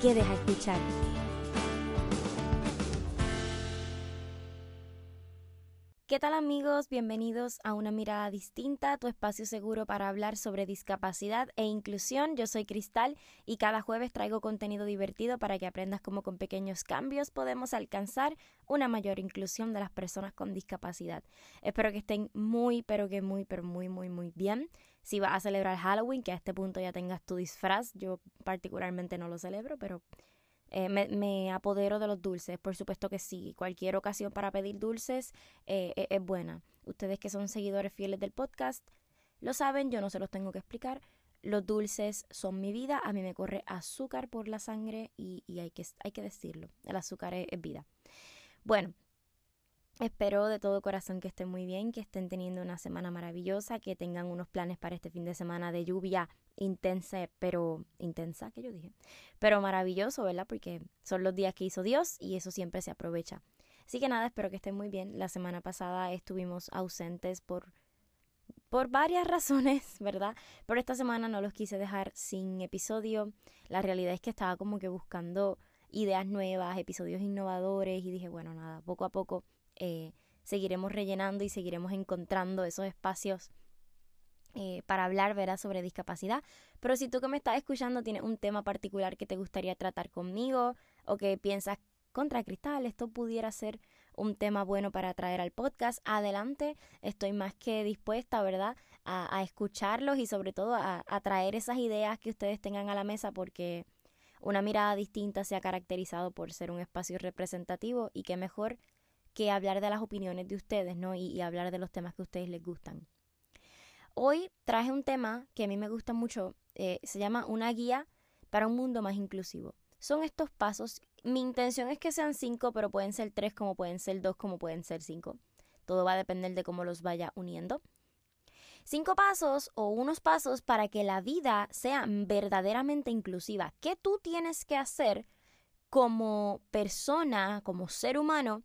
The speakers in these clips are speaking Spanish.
quedes a escuchar. ¿Qué tal amigos? Bienvenidos a Una Mirada Distinta, tu espacio seguro para hablar sobre discapacidad e inclusión. Yo soy Cristal y cada jueves traigo contenido divertido para que aprendas cómo con pequeños cambios podemos alcanzar una mayor inclusión de las personas con discapacidad. Espero que estén muy, pero que muy, pero muy, muy, muy bien si vas a celebrar Halloween, que a este punto ya tengas tu disfraz. Yo particularmente no lo celebro, pero eh, me, apodero de los dulces. Por supuesto que sí. Cualquier ocasión para pedir dulces eh, e, es buena. Ustedes que son seguidores fieles del podcast lo saben, yo no se los tengo que explicar. Los dulces son mi vida, a mí me corre azúcar por la sangre y, hay, que, hay que decirlo, el azúcar es vida. Bueno, Espero de todo corazón que estén muy bien, que estén teniendo una semana maravillosa, que tengan unos planes para este fin de semana de lluvia intensa, pero intensa, que yo dije, pero maravilloso, ¿verdad? Porque son los días que hizo Dios y eso siempre se aprovecha. Así que nada, espero que estén muy bien. La semana pasada estuvimos ausentes por por varias razones, ¿verdad? Pero esta semana no los quise dejar sin episodio. La realidad es que estaba como que buscando ideas nuevas, episodios innovadores y dije, bueno, nada, poco a poco eh, seguiremos rellenando y seguiremos encontrando esos espacios eh, para hablar, verás, sobre discapacidad. Pero si tú que me estás escuchando tienes un tema particular que te gustaría tratar conmigo o que piensas contra cristal, esto pudiera ser un tema bueno para traer al podcast, adelante, estoy más que dispuesta, ¿verdad?, a, escucharlos y sobre todo a, a traer esas ideas que ustedes tengan a la mesa porque una mirada distinta se ha caracterizado por ser un espacio representativo y que mejor que hablar de las opiniones de ustedes, ¿no? Y, hablar de los temas que a ustedes les gustan. Hoy traje un tema que a mí me gusta mucho, eh, se llama Una guía para un mundo más inclusivo. Son estos pasos, mi intención es que sean cinco, pero pueden ser tres, como pueden ser dos, como pueden ser cinco. Todo va a depender de cómo los vaya uniendo. Cinco pasos o unos pasos para que la vida sea verdaderamente inclusiva. ¿Qué tú tienes que hacer como persona, como ser humano,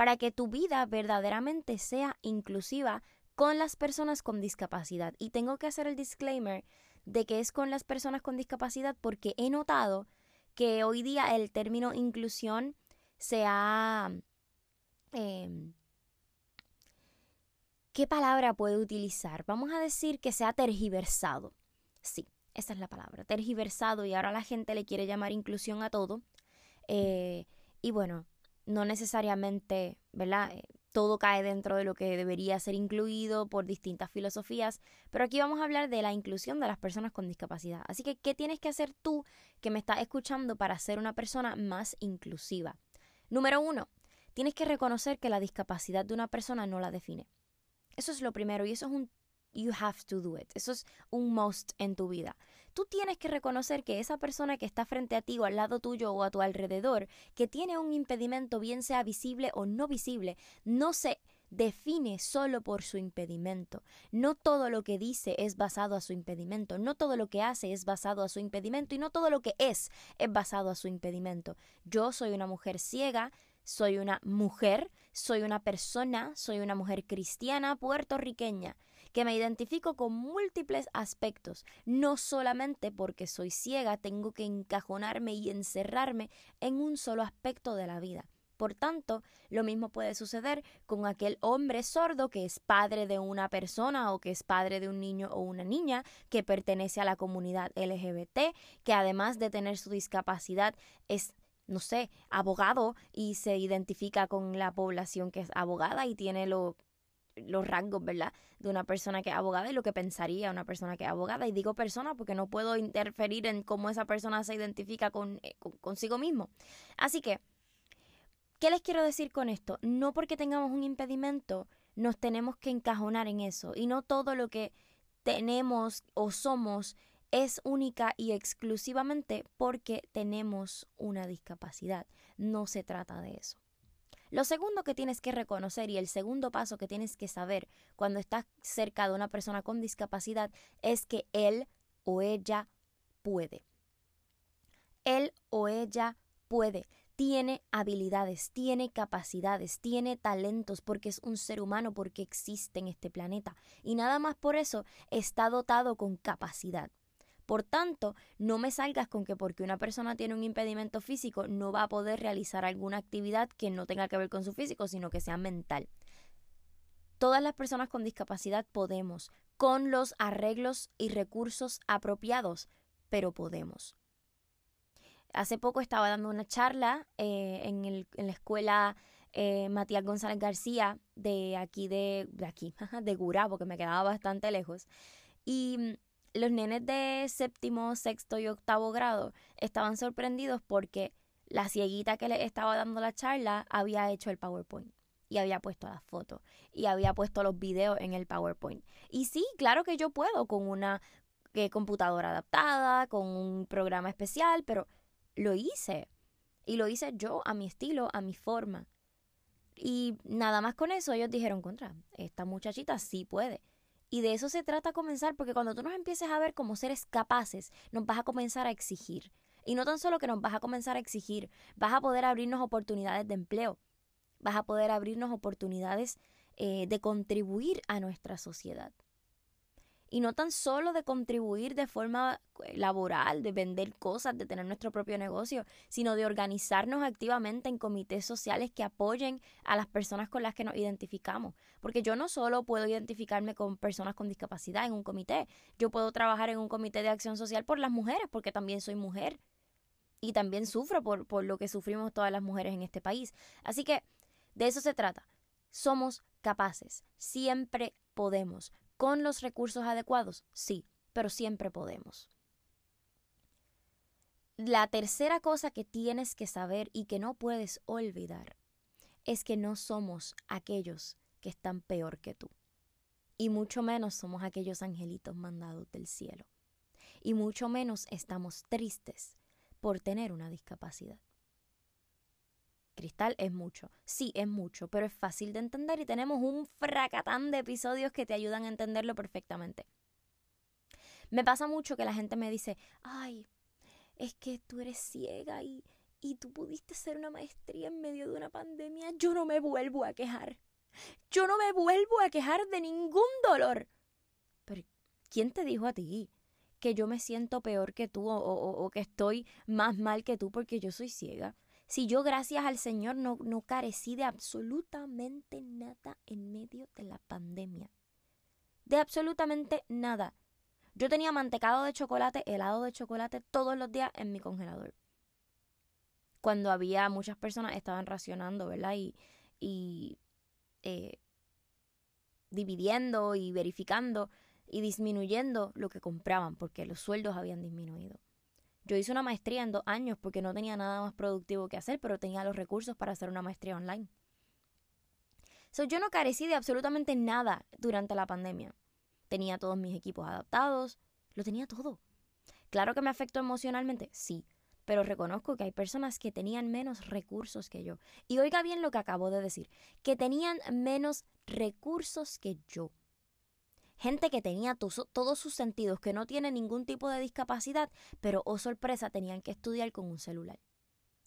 para que tu vida verdaderamente sea inclusiva con las personas con discapacidad. Y tengo que hacer el disclaimer de que es con las personas con discapacidad porque he notado que hoy día el término inclusión se ha... Em, ¿Qué palabra puede utilizar? Vamos a decir que se ha tergiversado. Sí, esa es la palabra, tergiversado y ahora la gente le quiere llamar inclusión a todo. Eh, y bueno, no necesariamente, ¿verdad? Eh, todo cae dentro de lo que debería ser incluido por distintas filosofías, pero aquí vamos a hablar de la inclusión de las personas con discapacidad. Así que, ¿qué tienes que hacer tú que me estás escuchando para ser una persona más inclusiva? Número uno, tienes que reconocer que la discapacidad de una persona no la define. Eso es lo primero y eso es un You have to do it. Eso es un must en tu vida. Tú tienes que reconocer que esa persona que está frente a ti o al lado tuyo o a tu alrededor, que tiene un impedimento, bien sea visible o no visible, no se define solo por su impedimento. No todo lo que dice es basado a su impedimento, no todo lo que hace es basado a su impedimento y no todo lo que es es basado a su impedimento. Yo soy una mujer ciega, soy una mujer, soy una persona, soy una mujer cristiana puertorriqueña que me identifico con múltiples aspectos. No solamente porque soy ciega tengo que encajonarme y encerrarme en un solo aspecto de la vida. Por tanto, lo mismo puede suceder con aquel hombre sordo que es padre de una persona o que es padre de un niño o una niña que pertenece a la comunidad LGBT, que además de tener su discapacidad es no sé, abogado y se identifica con la población que es abogada y tiene lo los rangos, ¿verdad? De una persona que es abogada y lo que pensaría una persona que es abogada. Y digo persona porque no puedo interferir en cómo esa persona se identifica con, eh, consigo mismo. Así que, ¿qué les quiero decir con esto? No porque tengamos un impedimento, nos tenemos que encajonar en eso. Y no todo lo que tenemos o somos es única y exclusivamente porque tenemos una discapacidad. No se trata de eso. Lo segundo que tienes que reconocer y el segundo paso que tienes que saber cuando estás cerca de una persona con discapacidad es que él o ella puede. Él o ella puede tiene habilidades, tiene capacidades, tiene talentos porque es un ser humano, porque existe en este planeta. Y nada más por eso está dotado con capacidad. Por tanto, no me salgas con que porque una persona tiene un impedimento físico no va a poder realizar alguna actividad que no tenga que ver con su físico, sino que sea mental. Todas las personas con discapacidad podemos, con los arreglos y recursos apropiados, pero podemos. Hace poco estaba dando una charla eh, en, la escuela eh, Matías González García de aquí, de, de aquí, de Gurabo, que me quedaba bastante lejos. Y los nenes de séptimo, sexto y octavo grado estaban sorprendidos porque la cieguita que le estaba dando la charla había hecho el PowerPoint y había puesto las fotos y había puesto los videos en el PowerPoint. Y sí, claro que yo puedo con una eh, computadora adaptada, con un programa especial, pero lo hice. Y lo hice yo a mi estilo, a mi forma. Y nada más con eso ellos dijeron contra, esta muchachita sí puede. Y de eso se trata comenzar, porque cuando tú nos empieces a ver como seres capaces, nos vas a comenzar a exigir. Y no tan solo que nos vas a comenzar a exigir, vas a poder abrirnos oportunidades de empleo, vas a poder abrirnos oportunidades eh, de contribuir a nuestra sociedad y no tan solo de contribuir de forma eh, laboral, de vender cosas, de tener nuestro propio negocio, sino de organizarnos activamente en comités sociales que apoyen a las personas con las que nos identificamos. Porque yo no solo puedo identificarme con personas con discapacidad en un comité, yo puedo trabajar en un comité de acción social por las mujeres, porque también soy mujer y también sufro por, por lo que sufrimos todas las mujeres en este país. Así que de eso se trata. Somos capaces, siempre podemos. ¿Con los recursos adecuados? Sí, pero siempre podemos. La tercera cosa que tienes que saber y que no puedes olvidar es que no somos aquellos que están peor que tú. Y mucho menos somos aquellos angelitos mandados del cielo. Y mucho menos estamos tristes por tener una discapacidad. Cristal es mucho. Sí, es mucho, pero es fácil de entender y tenemos un fracatán de episodios que te ayudan a entenderlo perfectamente. Me pasa mucho que la gente me dice, ay, es que tú eres ciega y, y tú pudiste hacer una maestría en medio de una pandemia. Yo no me vuelvo a quejar. Yo no me vuelvo a quejar de ningún dolor. Pero, ¿quién te dijo a ti que yo me siento peor que tú o, o que estoy más mal que tú porque yo soy ciega? Si yo gracias al Señor no, no carecí de absolutamente nada en medio de la pandemia. De absolutamente nada. Yo tenía mantecado de chocolate, helado de chocolate todos los días en mi congelador. Cuando había muchas personas estaban racionando, ¿verdad? Y, y eh, dividiendo y verificando y disminuyendo lo que compraban porque los sueldos habían disminuido. Yo hice una maestría en dos años porque no tenía nada más productivo que hacer, pero tenía los recursos para hacer una maestría online. So, yo no carecí de absolutamente nada durante la pandemia. Tenía todos mis equipos adaptados, lo tenía todo. Claro que me afectó emocionalmente, sí, pero reconozco que hay personas que tenían menos recursos que yo. Y oiga bien lo que acabo de decir, que tenían menos recursos que yo gente que tenía todos sus sentidos, que no tiene ningún tipo de discapacidad, pero oh sorpresa, tenían que estudiar con un celular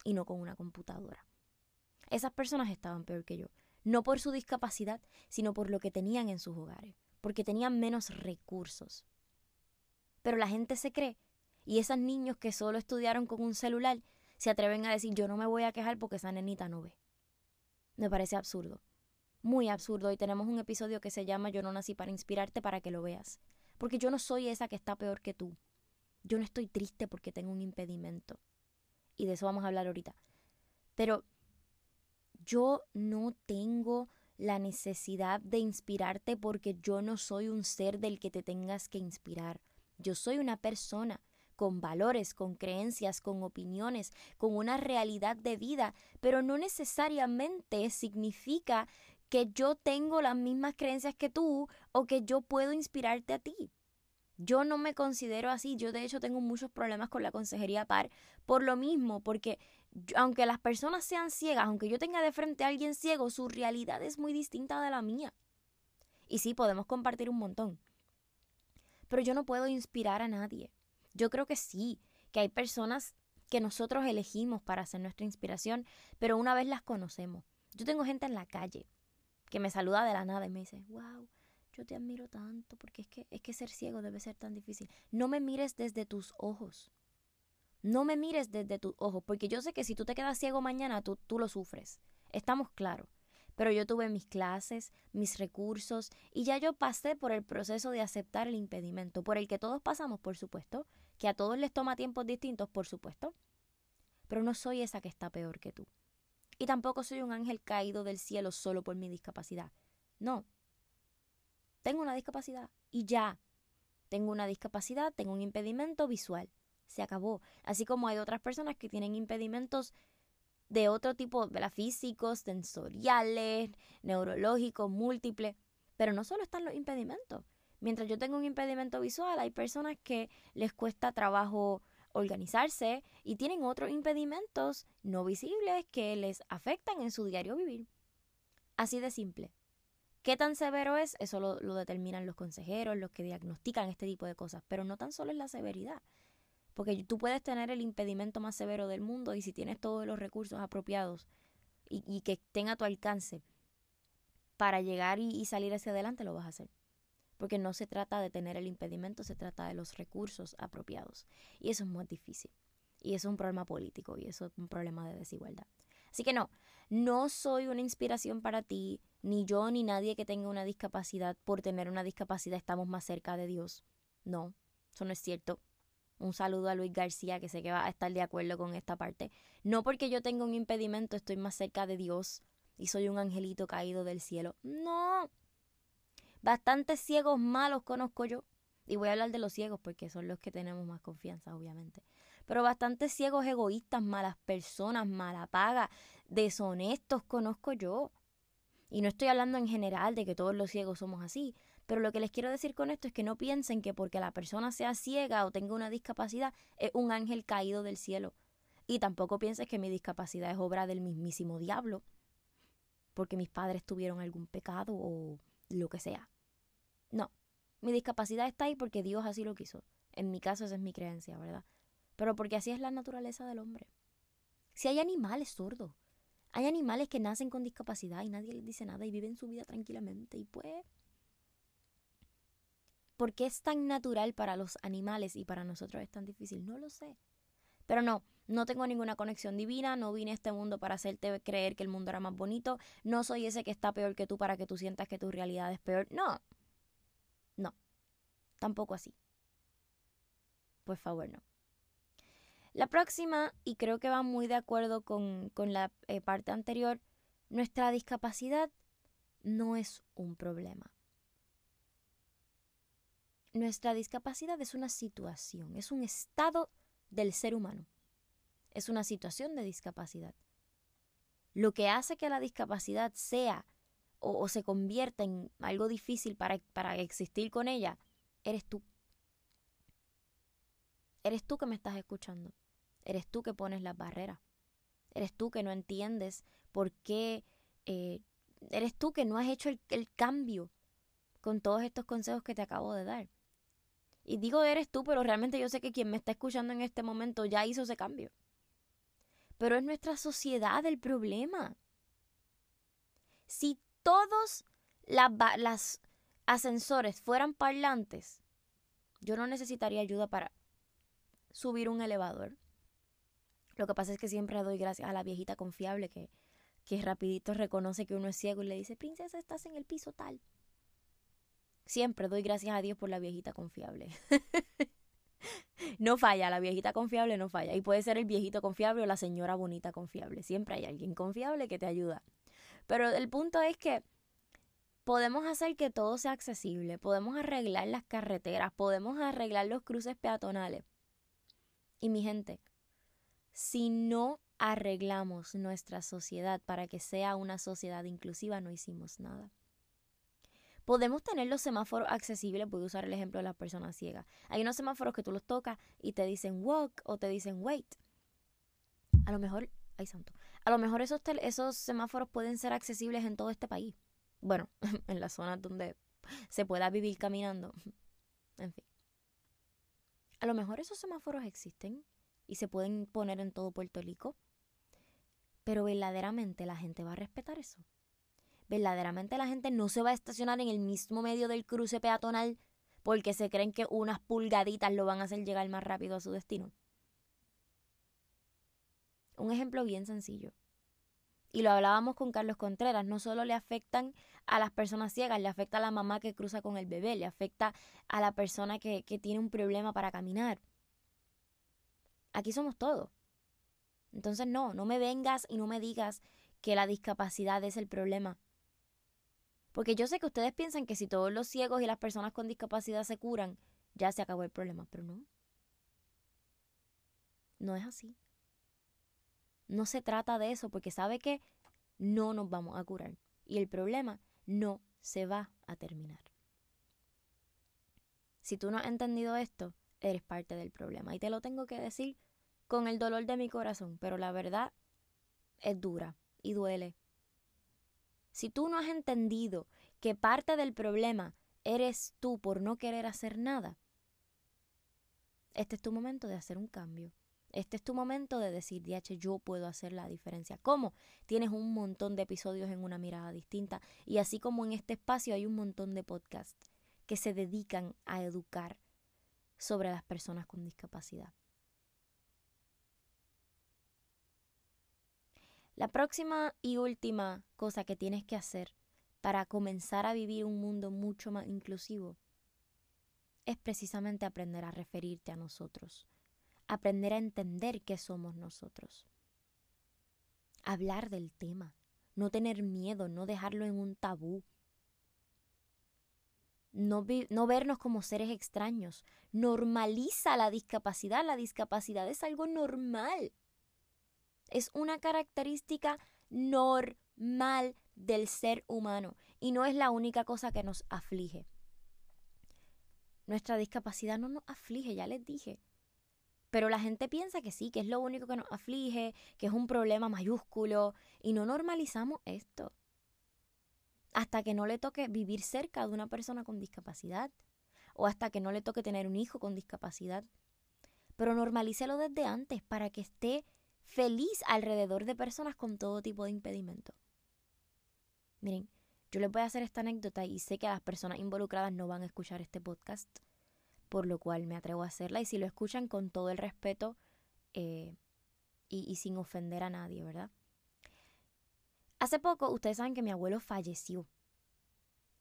y no con una computadora. Esas personas estaban peor que yo, no por su discapacidad, sino por lo que tenían en sus hogares, porque tenían menos recursos. Pero la gente se cree, y esos niños que solo estudiaron con un celular se atreven a decir yo no me voy a quejar porque esa nenita no ve. Me parece absurdo muy absurdo y tenemos un episodio que se llama Yo no nací para inspirarte para que lo veas. Porque yo no soy esa que está peor que tú. Yo no estoy triste porque tengo un impedimento. Y de eso vamos a hablar ahorita. Pero yo no tengo la necesidad de inspirarte porque yo no soy un ser del que te tengas que inspirar. Yo soy una persona con valores, con creencias, con opiniones, con una realidad de vida, pero no necesariamente significa que yo tengo las mismas creencias que tú o que yo puedo inspirarte a ti. Yo no me considero así. Yo de hecho tengo muchos problemas con la consejería par por lo mismo, porque aunque las personas sean ciegas, aunque yo tenga de frente a alguien ciego, su realidad es muy distinta de la mía. Y sí, podemos compartir un montón. Pero yo no puedo inspirar a nadie. Yo creo que sí, que hay personas que nosotros elegimos para ser nuestra inspiración, pero una vez las conocemos. Yo tengo gente en la calle que me saluda de la nada y me dice, wow, yo te admiro tanto, porque es que, es que ser ciego debe ser tan difícil. No me mires desde tus ojos. No me mires desde tus ojos, porque yo sé que si tú te quedas ciego mañana, tú, tú lo sufres. Estamos claros. Pero yo tuve mis clases, mis recursos, y ya yo pasé por el proceso de aceptar el impedimento, por el que todos pasamos, por supuesto, que a todos les toma tiempos distintos, por supuesto. Pero no soy esa que está peor que tú. Y tampoco soy un ángel caído del cielo solo por mi discapacidad. No. Tengo una discapacidad y ya. Tengo una discapacidad, tengo un impedimento visual se acabó. Así como hay otras personas que tienen impedimentos de otro tipo, de físicos, sensoriales, neurológicos, múltiples. Pero no solo están los impedimentos. Mientras yo tengo un impedimento visual, hay personas que les cuesta trabajo organizarse y tienen otros impedimentos no visibles que les afectan en su diario vivir. Así de simple. ¿Qué tan severo es? Eso lo, lo, determinan los consejeros, los que diagnostican este tipo de cosas, pero no tan solo es la severidad. Porque tú puedes tener el impedimento más severo del mundo y si tienes todos los recursos apropiados y, que estén a tu alcance para llegar y, salir hacia adelante, lo vas a hacer. Porque no se trata de tener el impedimento, se trata de los recursos apropiados. Y eso es muy difícil. Y eso es un problema político y eso es un problema de desigualdad. Así que no, no soy una inspiración para ti, ni yo ni nadie que tenga una discapacidad. Por tener una discapacidad estamos más cerca de Dios. No, eso no es cierto. Un saludo a Luis García, que sé que va a estar de acuerdo con esta parte. No porque yo tenga un impedimento estoy más cerca de Dios y soy un angelito caído del cielo. No. Bastantes ciegos malos conozco yo. Y voy a hablar de los ciegos porque son los que tenemos más confianza, obviamente. Pero bastantes ciegos egoístas, malas personas, mala paga, deshonestos conozco yo. Y no estoy hablando en general de que todos los ciegos somos así, pero lo que les quiero decir con esto es que no piensen que porque la persona sea ciega o tenga una discapacidad es un ángel caído del cielo. Y tampoco pienses que mi discapacidad es obra del mismísimo diablo, porque mis padres tuvieron algún pecado o lo que sea. No, mi discapacidad está ahí porque Dios así lo quiso. En mi caso esa es mi creencia, ¿verdad? Pero porque así es la naturaleza del hombre. Si hay animales sordos, hay animales que nacen con discapacidad y nadie les dice nada y viven su vida tranquilamente y pues ¿Por qué es tan natural para los animales y para nosotros es tan difícil? No lo sé. Pero no, no tengo ninguna conexión divina, no vine a este mundo para hacerte creer que el mundo era más bonito, no soy ese que está peor que tú para que tú sientas que tu realidad es peor. No, no, tampoco así. Por favor, no. La próxima, y creo que va muy de acuerdo con, la eh, parte anterior, nuestra discapacidad no es un problema. Nuestra discapacidad es una situación, es un estado del ser humano. Es una situación de discapacidad. Lo que hace que la discapacidad sea o, se convierta en algo difícil para, para existir con ella, eres tú. Eres tú que me estás escuchando. Eres tú que pones las barreras. Eres tú que no entiendes por qué. Eh, eres tú que no has hecho el cambio con todos estos consejos que te acabo de dar. Y digo eres tú, pero realmente yo sé que quien me está escuchando en este momento ya hizo ese cambio. Pero es nuestra sociedad el problema. Si todos las, ascensores fueran parlantes, yo no necesitaría ayuda para subir un elevador. Lo que pasa es que siempre doy gracias a la viejita confiable que, que rapidito reconoce que uno es ciego y le dice, princesa, estás en el piso tal. Siempre doy gracias a Dios por la viejita confiable. no falla, la viejita confiable no falla. Y puede ser el viejito confiable o la señora bonita confiable. Siempre hay alguien confiable que te ayuda. Pero el punto es que podemos hacer que todo sea accesible, podemos arreglar las carreteras, podemos arreglar los cruces peatonales. Y mi gente, si no arreglamos nuestra sociedad para que sea una sociedad inclusiva, no hicimos nada. Podemos tener los semáforos accesibles, voy a usar el ejemplo de las personas ciegas. Hay unos semáforos que tú los tocas y te dicen walk o te dicen wait. A lo mejor, ay santo, a lo mejor esos, esos semáforos pueden ser accesibles en todo este país. Bueno, en las zonas donde se pueda vivir caminando. En fin. A lo mejor esos semáforos existen y se pueden poner en todo Puerto Rico. Pero verdaderamente la gente va a respetar eso. Verdaderamente la gente no se va a estacionar en el mismo medio del cruce peatonal porque se creen que unas pulgaditas lo van a hacer llegar más rápido a su destino. Un ejemplo bien sencillo. Y lo hablábamos con Carlos Contreras, no solo le afectan a las personas ciegas, le afecta a la mamá que cruza con el bebé, le afecta a la persona que, que tiene un problema para caminar. Aquí somos todos. Entonces no, no me vengas y no me digas que la discapacidad es el problema. Porque yo sé que ustedes piensan que si todos los ciegos y las personas con discapacidad se curan, ya se acabó el problema, pero no. No es así. No se trata de eso porque sabe que no nos vamos a curar y el problema no se va a terminar. Si tú no has entendido esto, eres parte del problema y te lo tengo que decir con el dolor de mi corazón, pero la verdad es dura y duele. Si tú no has entendido que parte del problema eres tú por no querer hacer nada, este es tu momento de hacer un cambio. Este es tu momento de decir, DH, yo puedo hacer la diferencia. ¿Cómo? Tienes un montón de episodios en una mirada distinta. Y así como en este espacio hay un montón de podcasts que se dedican a educar sobre las personas con discapacidad. La próxima y última cosa que tienes que hacer para comenzar a vivir un mundo mucho más inclusivo es precisamente aprender a referirte a nosotros aprender a entender qué somos nosotros. Hablar del tema, no tener miedo, no dejarlo en un tabú. No, no, vernos como seres extraños. Normaliza la discapacidad. La discapacidad es algo normal. Es una característica normal del ser humano y no es la única cosa que nos aflige. Nuestra discapacidad no nos aflige, ya les dije. Pero la gente piensa que sí, que es lo único que nos aflige, que es un problema mayúsculo, y no normalizamos esto. Hasta que no le toque vivir cerca de una persona con discapacidad, o hasta que no le toque tener un hijo con discapacidad. Pero normalícelo desde antes para que esté feliz alrededor de personas con todo tipo de impedimento. Miren, yo les voy a hacer esta anécdota y sé que las personas involucradas no van a escuchar este podcast por lo cual me atrevo a hacerla y si lo escuchan con todo el respeto eh, y, sin ofender a nadie, ¿verdad? Hace poco ustedes saben que mi abuelo falleció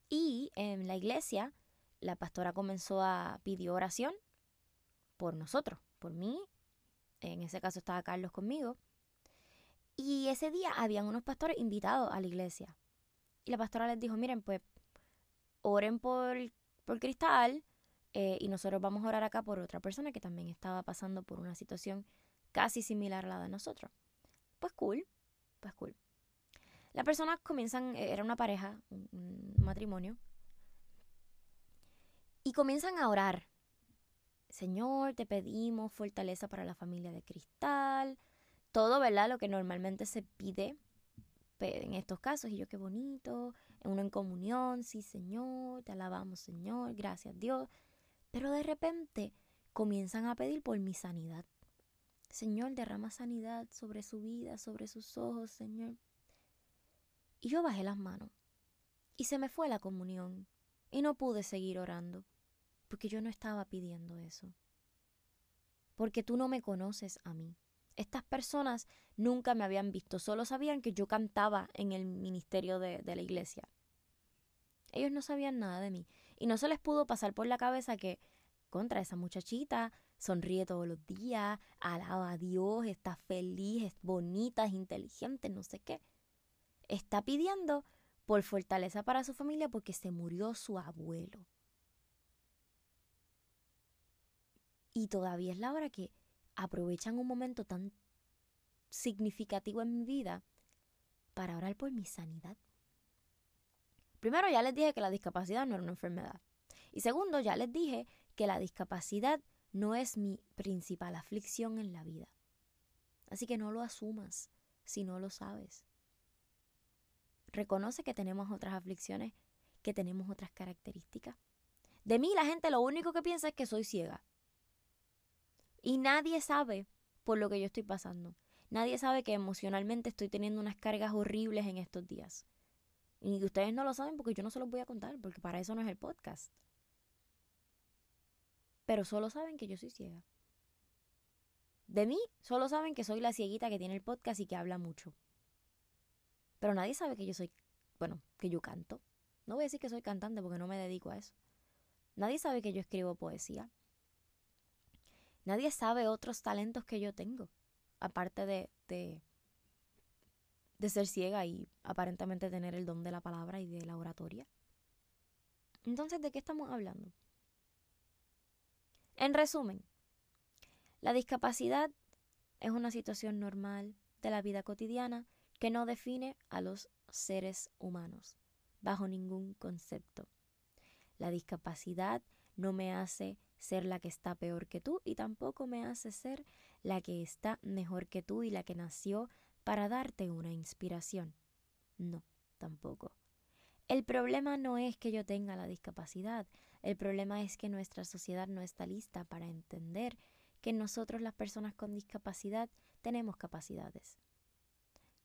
y en la iglesia la pastora comenzó a pedir oración por nosotros, por mí, en ese caso estaba Carlos conmigo, y ese día habían unos pastores invitados a la iglesia. Y la pastora les dijo, miren, pues oren por, por Cristal, eh, y nosotros vamos a orar acá por otra persona que también estaba pasando por una situación casi similar a la de nosotros. Pues cool, pues cool. Las personas comienzan, eh, era una pareja, un, matrimonio, y comienzan a orar. Señor, te pedimos fortaleza para la familia de cristal. Todo, ¿verdad? Lo que normalmente se pide en estos casos. Y yo, qué bonito. Uno en comunión. Sí, Señor. Te alabamos, Señor. Gracias, Dios. Pero de repente comienzan a pedir por mi sanidad. Señor, derrama sanidad sobre su vida, sobre sus ojos, Señor. Y yo bajé las manos. Y se me fue la comunión. Y no pude seguir orando. Porque yo no estaba pidiendo eso. Porque tú no me conoces a mí. Estas personas nunca me habían visto, solo sabían que yo cantaba en el ministerio de, de la iglesia. Ellos no sabían nada de mí. Y no se les pudo pasar por la cabeza que contra esa muchachita sonríe todos los días, alaba a Dios, está feliz, es bonita, es inteligente, no sé qué. Está pidiendo por fortaleza para su familia porque se murió su abuelo. Y todavía es la hora que aprovechan un momento tan significativo en mi vida para orar por mi sanidad Primero, ya les dije que la discapacidad no era una enfermedad. Y segundo, ya les dije que la discapacidad no es mi principal aflicción en la vida. Así que no lo asumas si no lo sabes. Reconoce que tenemos otras aflicciones, que tenemos otras características. De mí la gente lo único que piensa es que soy ciega. Y nadie sabe por lo que yo estoy pasando. Nadie sabe que emocionalmente estoy teniendo unas cargas horribles en estos días. Y ustedes no lo saben porque yo no se los voy a contar, porque para eso no es el podcast. Pero solo saben que yo soy ciega. De mí solo saben que soy la cieguita que tiene el podcast y que habla mucho. Pero nadie sabe que yo soy, bueno, que yo canto. No voy a decir que soy cantante porque no me dedico a eso. Nadie sabe que yo escribo poesía. Nadie sabe otros talentos que yo tengo, aparte de, de, de ser ciega y aparentemente tener el don de la palabra y de la oratoria. Entonces, ¿de qué estamos hablando? En resumen, la discapacidad es una situación normal de la vida cotidiana que no define a los seres humanos bajo ningún concepto. La discapacidad no me hace ser la que está peor que tú y tampoco me hace ser la que está mejor que tú y la que nació para darte una inspiración. No, tampoco. El problema no es que yo tenga la discapacidad, el problema es que nuestra sociedad no está lista para entender que nosotros las personas con discapacidad tenemos capacidades.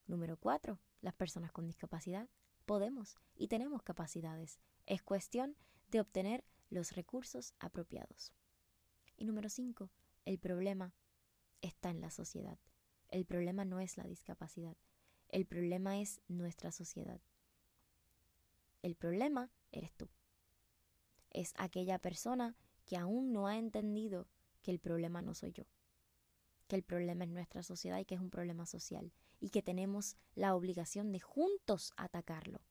Número cuatro, las personas con discapacidad podemos y tenemos capacidades. Es cuestión de obtener los recursos apropiados. Y número cinco, el problema está en la sociedad. El problema no es la discapacidad. El problema es nuestra sociedad. El problema eres tú. Es aquella persona que aún no ha entendido que el problema no soy yo, que el problema es nuestra sociedad y que es un problema social y que tenemos la obligación de juntos atacarlo,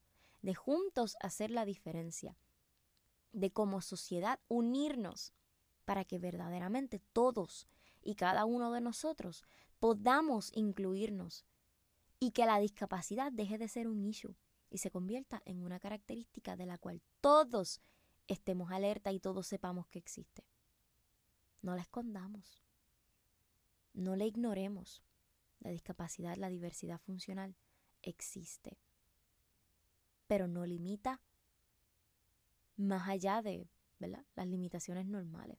de juntos hacer la diferencia, de como sociedad unirnos para que verdaderamente todos y cada uno de nosotros podamos incluirnos y que la discapacidad deje de ser un issue y se convierta en una característica de la cual todos estemos alerta y todos sepamos que existe. No la escondamos. No la ignoremos. La discapacidad, la diversidad funcional existe. Pero no limita más allá de las limitaciones normales.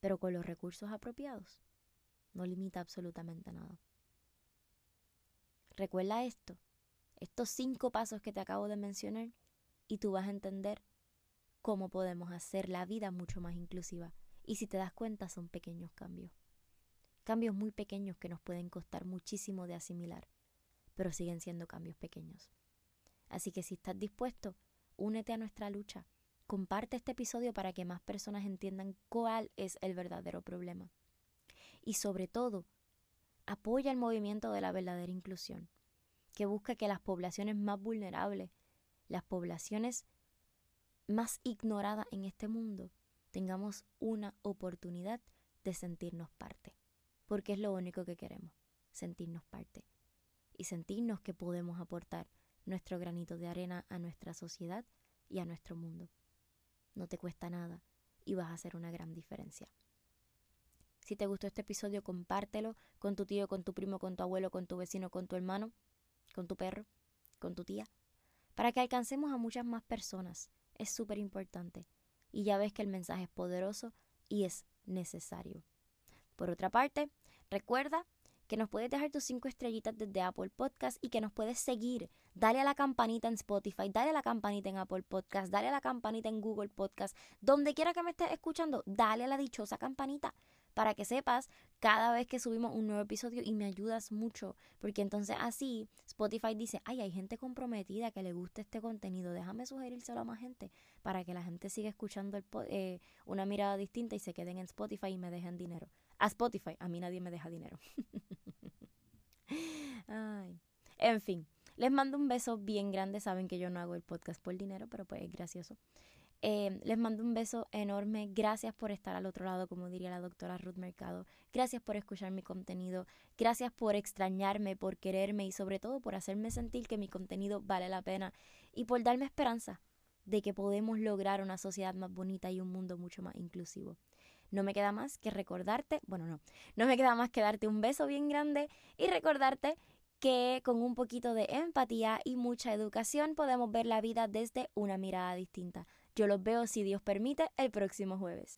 Pero con los recursos apropiados no limita absolutamente nada. Recuerda esto, estos cinco pasos que te acabo de mencionar y tú vas a entender cómo podemos hacer la vida mucho más inclusiva. Y si te das cuenta son pequeños cambios. Cambios muy pequeños que nos pueden costar muchísimo de asimilar, pero siguen siendo cambios pequeños. Así que si estás dispuesto, únete a nuestra lucha. Comparte este episodio para que más personas entiendan cuál es el verdadero problema. Y sobre todo, apoya el movimiento de la verdadera inclusión, que busca que las poblaciones más vulnerables, las poblaciones más ignoradas en este mundo, tengamos una oportunidad de sentirnos parte, porque es lo único que queremos, sentirnos parte y sentirnos que podemos aportar nuestro granito de arena a nuestra sociedad y a nuestro mundo. No te cuesta nada y vas a hacer una gran diferencia. Si te gustó este episodio, compártelo con tu tío, con tu primo, con tu abuelo, con tu vecino, con tu hermano, con tu perro, con tu tía, para que alcancemos a muchas más personas. Es súper importante. Y ya ves que el mensaje es poderoso y es necesario. Por otra parte, recuerda que nos puedes dejar tus cinco estrellitas desde Apple Podcast y que nos puedes seguir. Dale a la campanita en Spotify, dale a la campanita en Apple Podcast, dale a la campanita en Google Podcast. Donde quiera que me estés escuchando, dale a la dichosa campanita para que sepas cada vez que subimos un nuevo episodio y me ayudas mucho, porque entonces así Spotify dice, ay, hay gente comprometida que le gusta este contenido, déjame sugerírselo a más gente para que la gente siga escuchando eh, una mirada distinta y se queden en Spotify y me dejen dinero. A Spotify, a mí nadie me deja dinero. ay. En fin, les mando un beso bien grande, saben que yo no hago el podcast por dinero, pero pues es gracioso. Eh, les mando un beso enorme. Gracias por estar al otro lado, como diría la doctora Ruth Mercado. Gracias por escuchar mi contenido. Gracias por extrañarme, por quererme y sobre todo por hacerme sentir que mi contenido vale la pena y por darme esperanza de que podemos lograr una sociedad más bonita y un mundo mucho más inclusivo. No me queda más que recordarte, bueno, no, no me queda más que darte un beso bien grande y recordarte que con un poquito de empatía y mucha educación podemos ver la vida desde una mirada distinta. Yo los veo, si Dios permite, el próximo jueves.